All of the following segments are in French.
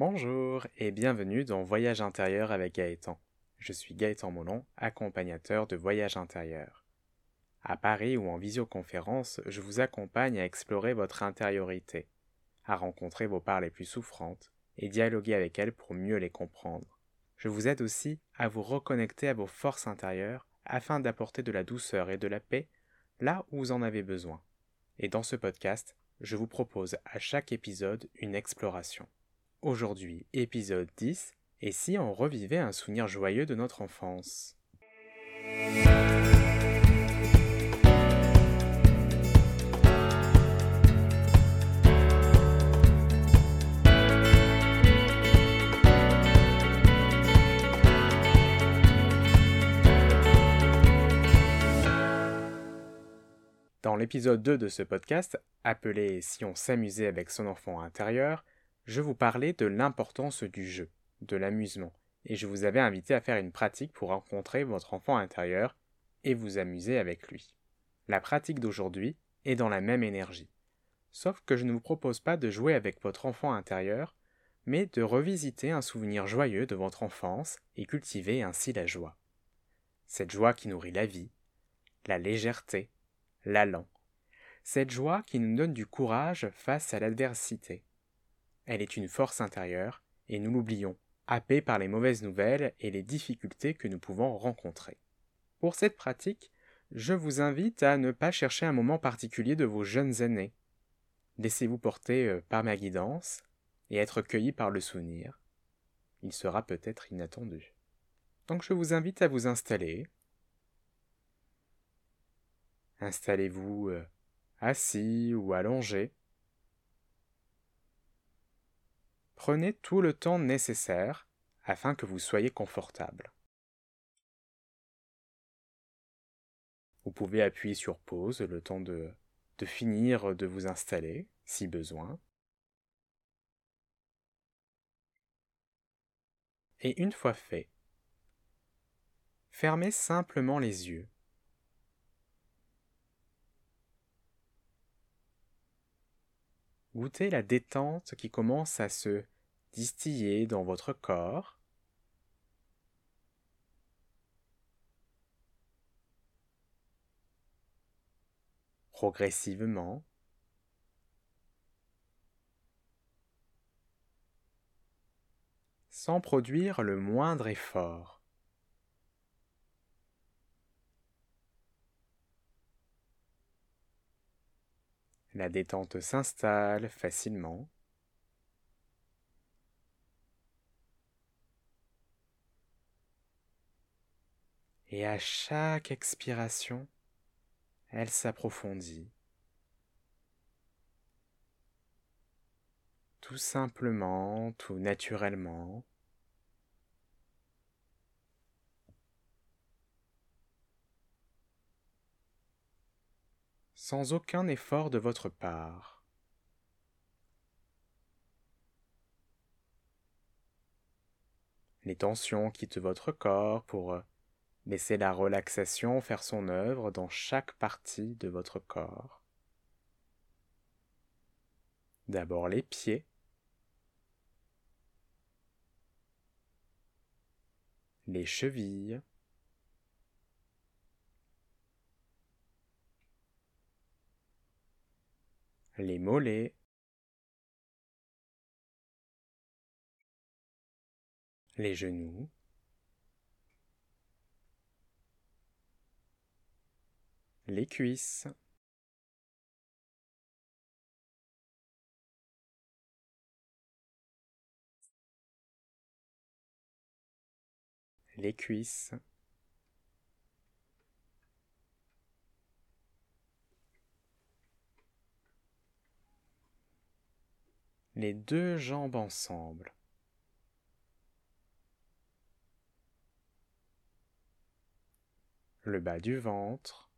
Bonjour et bienvenue dans Voyage intérieur avec Gaëtan. Je suis Gaëtan Molon, accompagnateur de Voyage intérieur. À Paris ou en visioconférence, je vous accompagne à explorer votre intériorité, à rencontrer vos parts les plus souffrantes et dialoguer avec elles pour mieux les comprendre. Je vous aide aussi à vous reconnecter à vos forces intérieures afin d'apporter de la douceur et de la paix là où vous en avez besoin. Et dans ce podcast, je vous propose à chaque épisode une exploration. Aujourd'hui, épisode 10, et si on revivait un souvenir joyeux de notre enfance? Dans l'épisode 2 de ce podcast, appelé Si on s'amusait avec son enfant intérieur, je vous parlais de l'importance du jeu, de l'amusement, et je vous avais invité à faire une pratique pour rencontrer votre enfant intérieur et vous amuser avec lui. La pratique d'aujourd'hui est dans la même énergie. Sauf que je ne vous propose pas de jouer avec votre enfant intérieur, mais de revisiter un souvenir joyeux de votre enfance et cultiver ainsi la joie. Cette joie qui nourrit la vie, la légèreté, l'allant. Cette joie qui nous donne du courage face à l'adversité. Elle est une force intérieure, et nous l'oublions, happés par les mauvaises nouvelles et les difficultés que nous pouvons rencontrer. Pour cette pratique, je vous invite à ne pas chercher un moment particulier de vos jeunes aînés. Laissez-vous porter euh, par ma guidance et être cueilli par le souvenir. Il sera peut-être inattendu. Donc je vous invite à vous installer, Installez-vous euh, assis ou allongé. Prenez tout le temps nécessaire afin que vous soyez confortable. Vous pouvez appuyer sur pause le temps de, de finir de vous installer si besoin. Et une fois fait, fermez simplement les yeux. Goûtez la détente qui commence à se distiller dans votre corps? Progressivement, sans produire le moindre effort. La détente s'installe facilement. Et à chaque expiration, elle s'approfondit. Tout simplement, tout naturellement. Sans aucun effort de votre part. Les tensions quittent votre corps pour euh, laisser la relaxation faire son œuvre dans chaque partie de votre corps. D'abord les pieds, les chevilles, les mollets, les genoux, les cuisses, les cuisses, les deux jambes ensemble. Le bas du ventre,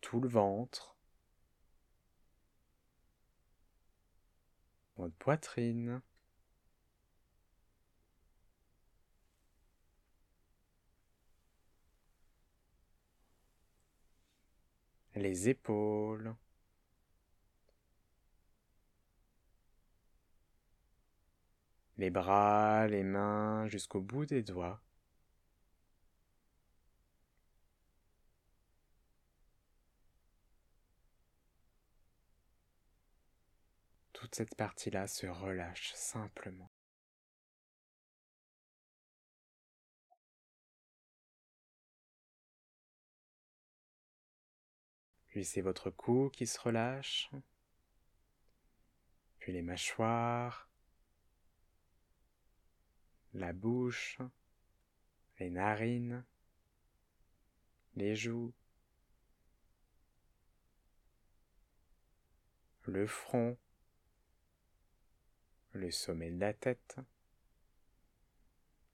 tout le ventre, votre poitrine, les épaules, les bras, les mains jusqu'au bout des doigts. Toute cette partie-là se relâche simplement. Puis c'est votre cou qui se relâche, puis les mâchoires, la bouche, les narines, les joues, le front, le sommet de la tête,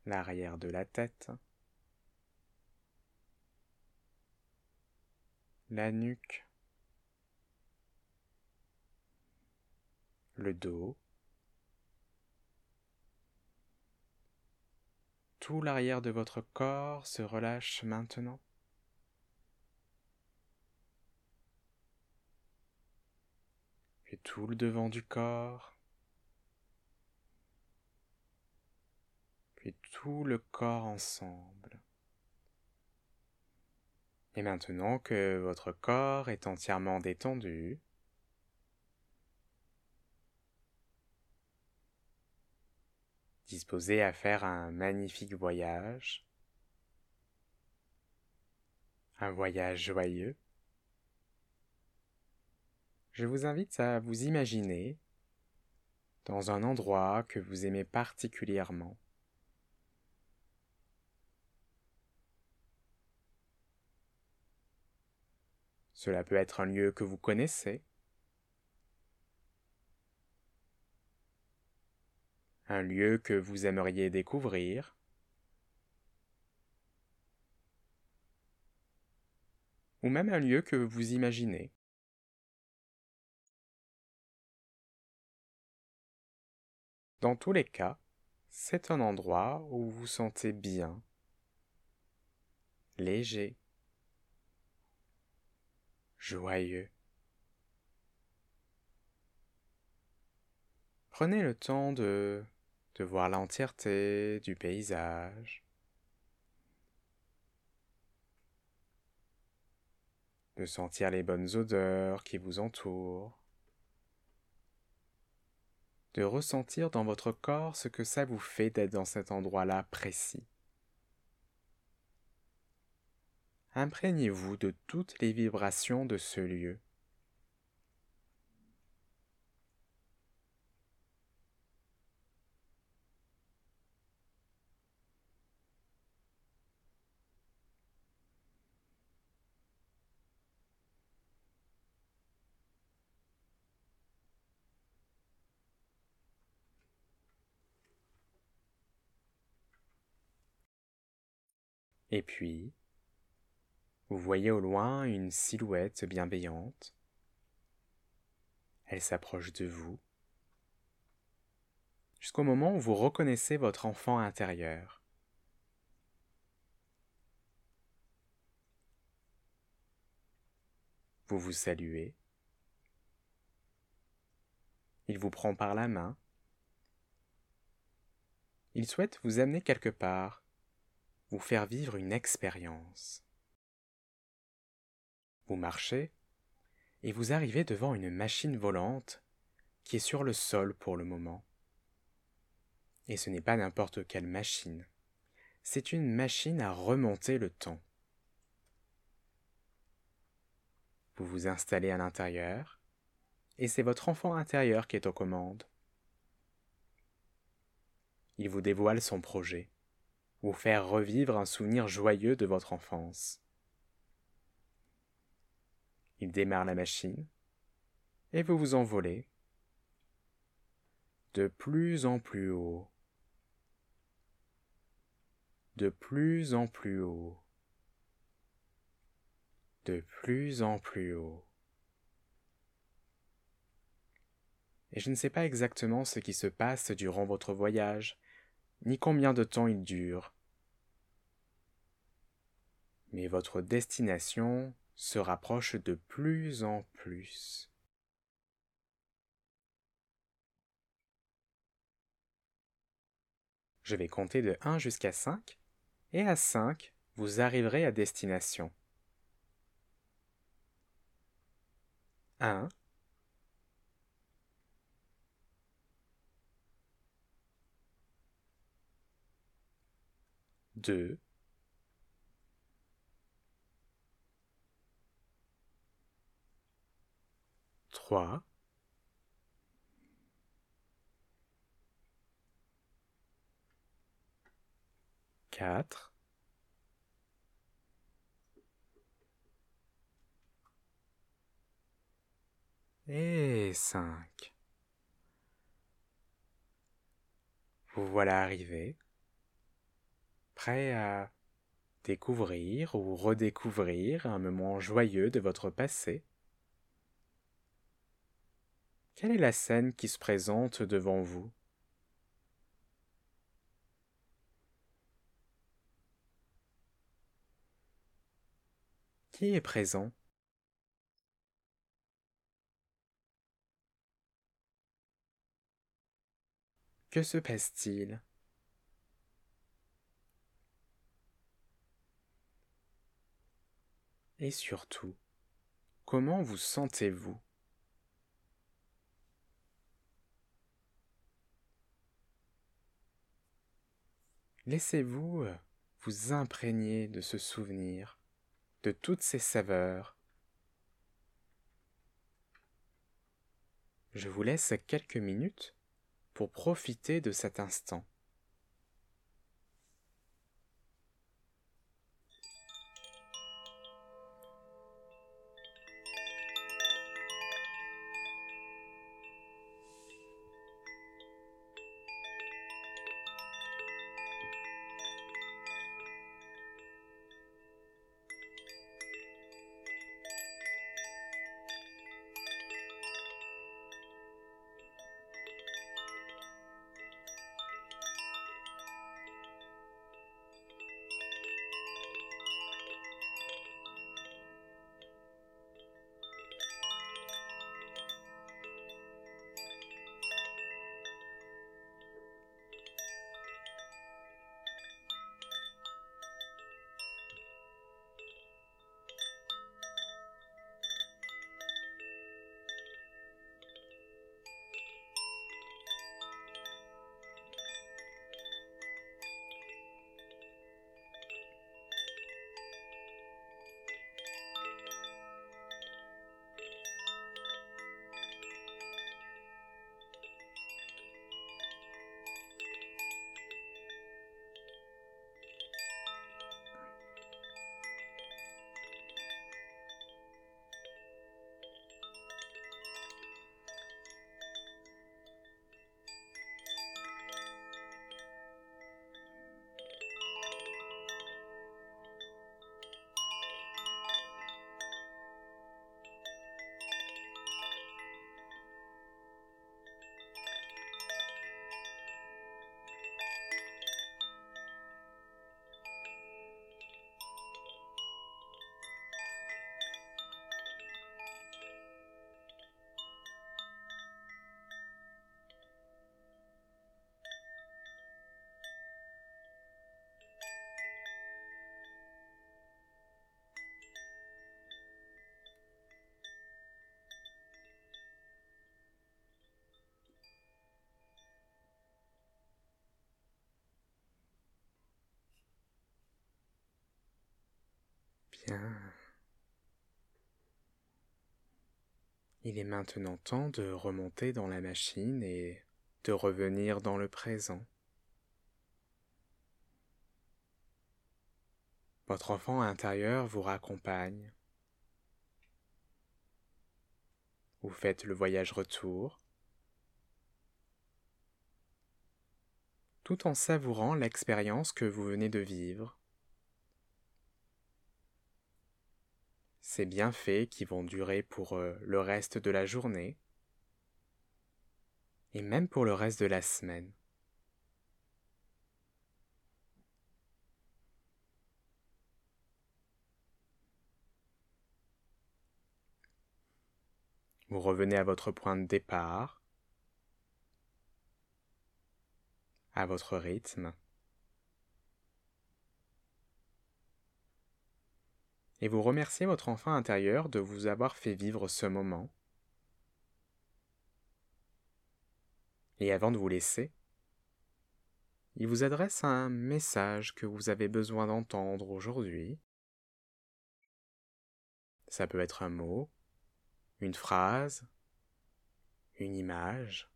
l'arrière de la tête, la nuque, le dos, Tout l'arrière de votre corps se relâche maintenant. Puis tout le devant du corps. Puis tout le corps ensemble. Et maintenant que votre corps est entièrement détendu, disposé à faire un magnifique voyage, un voyage joyeux, je vous invite à vous imaginer dans un endroit que vous aimez particulièrement. Cela peut être un lieu que vous connaissez, un lieu que vous aimeriez découvrir, ou même un lieu que vous imaginez. Dans tous les cas, c'est un endroit où vous vous sentez bien, léger, joyeux. Prenez le temps de de voir l'entièreté du paysage, de sentir les bonnes odeurs qui vous entourent, de ressentir dans votre corps ce que ça vous fait d'être dans cet endroit-là précis. Imprégnez-vous de toutes les vibrations de ce lieu. Et puis, vous voyez au loin une silhouette bienveillante. Elle s'approche de vous jusqu'au moment où vous reconnaissez votre enfant intérieur. Vous vous saluez. Il vous prend par la main. Il souhaite vous amener quelque part vous faire vivre une expérience. Vous marchez et vous arrivez devant une machine volante qui est sur le sol pour le moment. Et ce n'est pas n'importe quelle machine, c'est une machine à remonter le temps. Vous vous installez à l'intérieur, et c'est votre enfant intérieur qui est aux commandes. Il vous dévoile son projet vous faire revivre un souvenir joyeux de votre enfance. Il démarre la machine, et vous vous envolez de plus en plus haut, de plus en plus haut, de plus en plus haut. Et je ne sais pas exactement ce qui se passe durant votre voyage, ni combien de temps il dure. Mais votre destination se rapproche de plus en plus. Je vais compter de 1 jusqu'à 5, et à 5, vous arriverez à destination. 1, 2, trois, quatre, et cinq. Vous voilà arrivé, prêt à découvrir ou redécouvrir un moment joyeux de votre passé? Quelle est la scène qui se présente devant vous? Qui est présent? Que se passe-t-il? Et surtout, comment vous sentez-vous? Laissez-vous euh, vous imprégner de ce souvenir, de toutes ces saveurs. Je vous laisse quelques minutes pour profiter de cet instant. Il est maintenant temps de remonter dans la machine et de revenir dans le présent. Votre enfant intérieur vous raccompagne. Vous faites le voyage retour, tout en savourant l'expérience que vous venez de vivre. Ces bienfaits qui vont durer pour euh, le reste de la journée et même pour le reste de la semaine. Vous revenez à votre point de départ, à votre rythme. Et vous remerciez votre enfant intérieur de vous avoir fait vivre ce moment. Et avant de vous laisser, il vous adresse un message que vous avez besoin d'entendre aujourd'hui. Ça peut être un mot, une phrase, une image.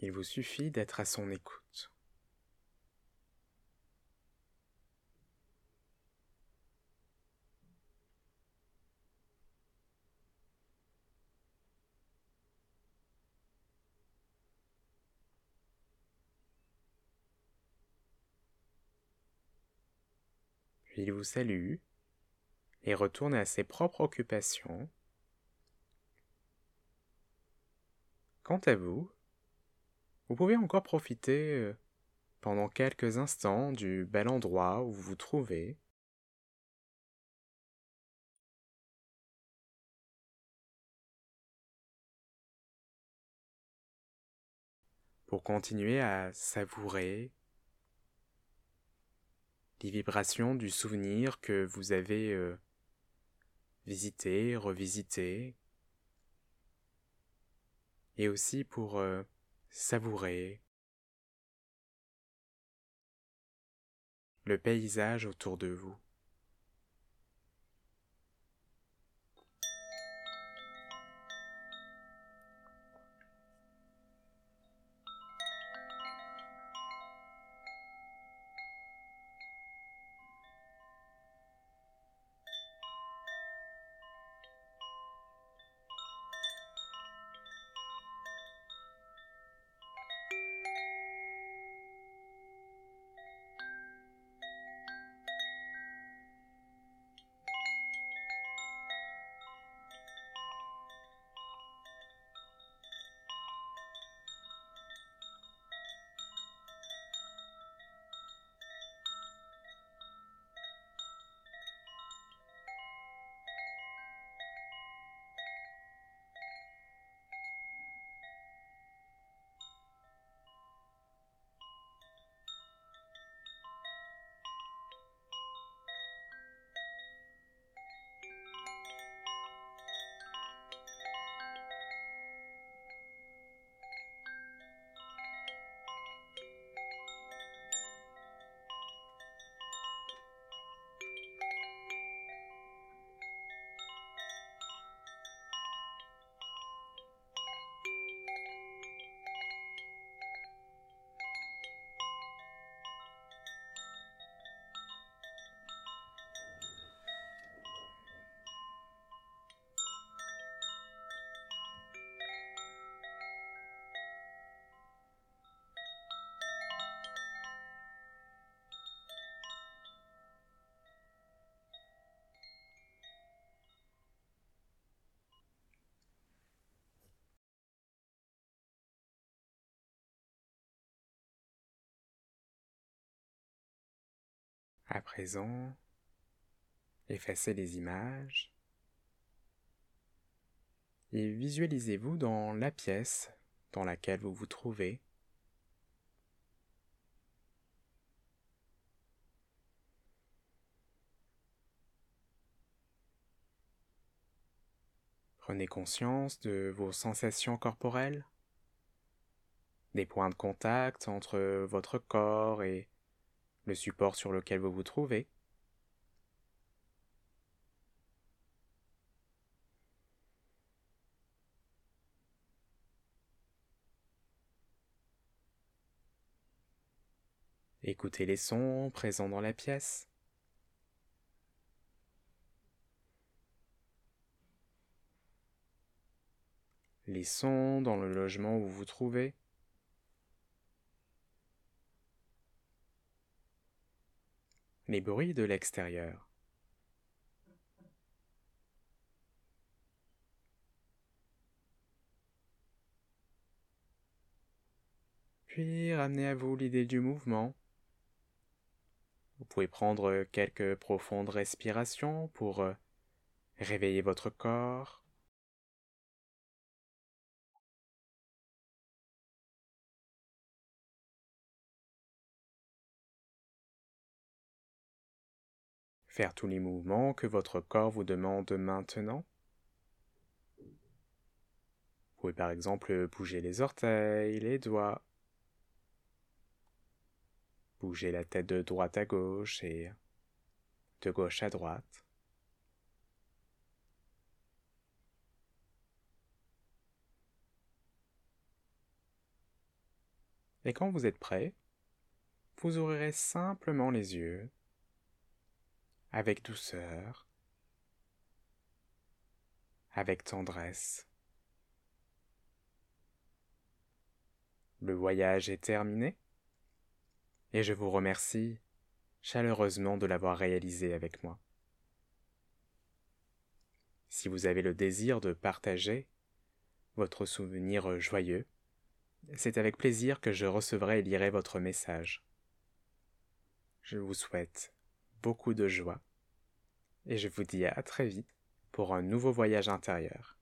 Il vous suffit d'être à son écoute. Il vous salue et retourne à ses propres occupations. Quant à vous, vous pouvez encore profiter euh, pendant quelques instants du bel endroit où vous vous trouvez. pour continuer à savourer les vibrations du souvenir que vous avez euh, visité, revisité, et aussi pour euh, savourer le paysage autour de vous. À présent, effacez les images et visualisez-vous dans la pièce dans laquelle vous vous trouvez. Prenez conscience de vos sensations corporelles, des points de contact entre votre corps et le support sur lequel vous vous trouvez. Écoutez les sons présents dans la pièce. Les sons dans le logement où vous vous trouvez. Les bruits de l'extérieur. Puis ramenez à vous l'idée du mouvement. Vous pouvez prendre quelques profondes respirations pour euh, réveiller votre corps. Faire tous les mouvements que votre corps vous demande maintenant? Vous pouvez par exemple bouger les orteils, les doigts, bouger la tête de droite à gauche et de gauche à droite. Et quand vous êtes prêt, vous ouvrirez simplement les yeux avec douceur, avec tendresse. Le voyage est terminé et je vous remercie chaleureusement de l'avoir réalisé avec moi. Si vous avez le désir de partager votre souvenir joyeux, c'est avec plaisir que je recevrai et lirai votre message. Je vous souhaite beaucoup de joie et je vous dis à très vite pour un nouveau voyage intérieur.